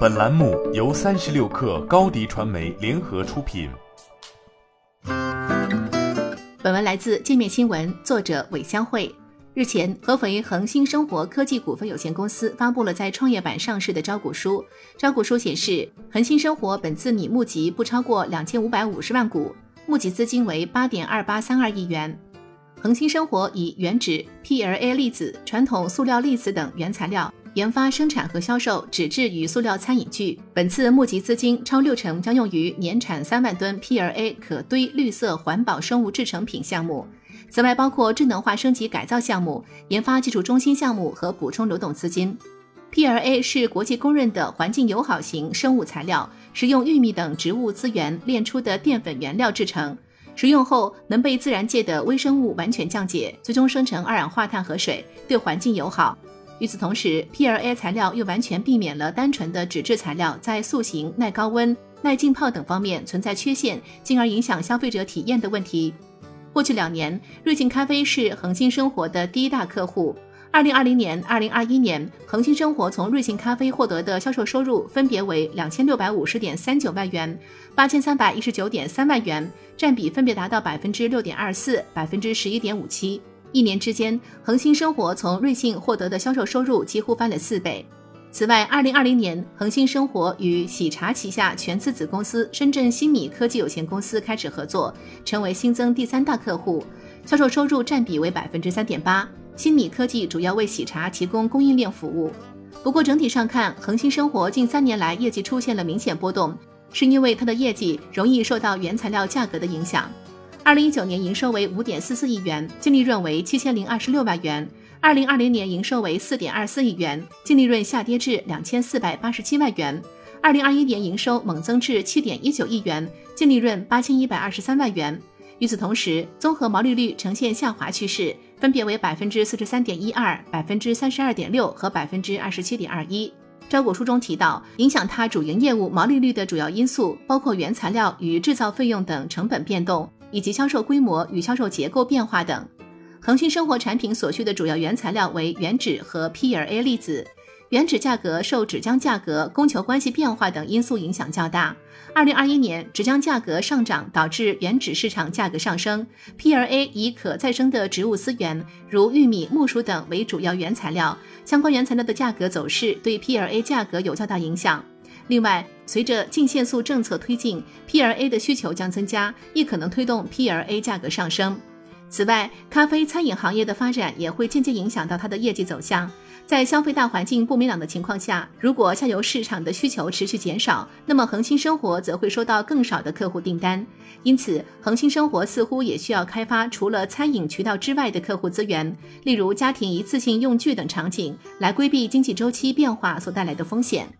本栏目由三十六氪高低传媒联合出品。本文来自界面新闻，作者韦香慧。日前，合肥恒星生活科技股份有限公司发布了在创业板上市的招股书。招股书显示，恒星生活本次拟募集不超过两千五百五十万股，募集资金为八点二八三二亿元。恒星生活以原纸、PLA 粒子、传统塑料粒子等原材料。研发、生产和销售纸质与塑料餐饮具。本次募集资金超六成将用于年产三万吨 PLA 可堆绿色环保生物制成品项目。此外，包括智能化升级改造项目、研发技术中心项目和补充流动资金。PLA 是国际公认的环境友好型生物材料，是用玉米等植物资源炼出的淀粉原料制成，食用后能被自然界的微生物完全降解，最终生成二氧化碳和水，对环境友好。与此同时，PLA 材料又完全避免了单纯的纸质材料在塑形、耐高温、耐浸泡等方面存在缺陷，进而影响消费者体验的问题。过去两年，瑞幸咖啡是恒星生活的第一大客户。二零二零年、二零二一年，恒星生活从瑞幸咖啡获得的销售收入分别为两千六百五十点三九万元、八千三百一十九点三万元，占比分别达到百分之六点二四、百分之十一点五七。一年之间，恒星生活从瑞幸获得的销售收入几乎翻了四倍。此外，二零二零年，恒星生活与喜茶旗下全资子公司深圳新米科技有限公司开始合作，成为新增第三大客户，销售收入占比为百分之三点八。新米科技主要为喜茶提供供应链服务。不过，整体上看，恒星生活近三年来业绩出现了明显波动，是因为它的业绩容易受到原材料价格的影响。二零一九年营收为五点四四亿元，净利润为七千零二十六万元。二零二零年营收为四点二四亿元，净利润下跌至两千四百八十七万元。二零二一年营收猛增至七点一九亿元，净利润八千一百二十三万元。与此同时，综合毛利率呈现下滑趋势，分别为百分之四十三点一二、百分之三十二点六和百分之二十七点二一。招股书中提到，影响它主营业务毛利率的主要因素包括原材料与制造费用等成本变动。以及销售规模与销售结构变化等，恒星生活产品所需的主要原材料为原纸和 PLA 粒子。原纸价格受纸浆价格、供求关系变化等因素影响较大。二零二一年，纸浆价格上涨导致原纸市场价格上升。PLA 以可再生的植物资源，如玉米、木薯等为主要原材料，相关原材料的价格走势对 PLA 价格有较大影响。另外，随着净限速政策推进，PLA 的需求将增加，亦可能推动 PLA 价格上升。此外，咖啡餐饮行业的发展也会间接影响到它的业绩走向。在消费大环境不明朗的情况下，如果下游市场的需求持续减少，那么恒星生活则会收到更少的客户订单。因此，恒星生活似乎也需要开发除了餐饮渠道之外的客户资源，例如家庭一次性用具等场景，来规避经济周期变化所带来的风险。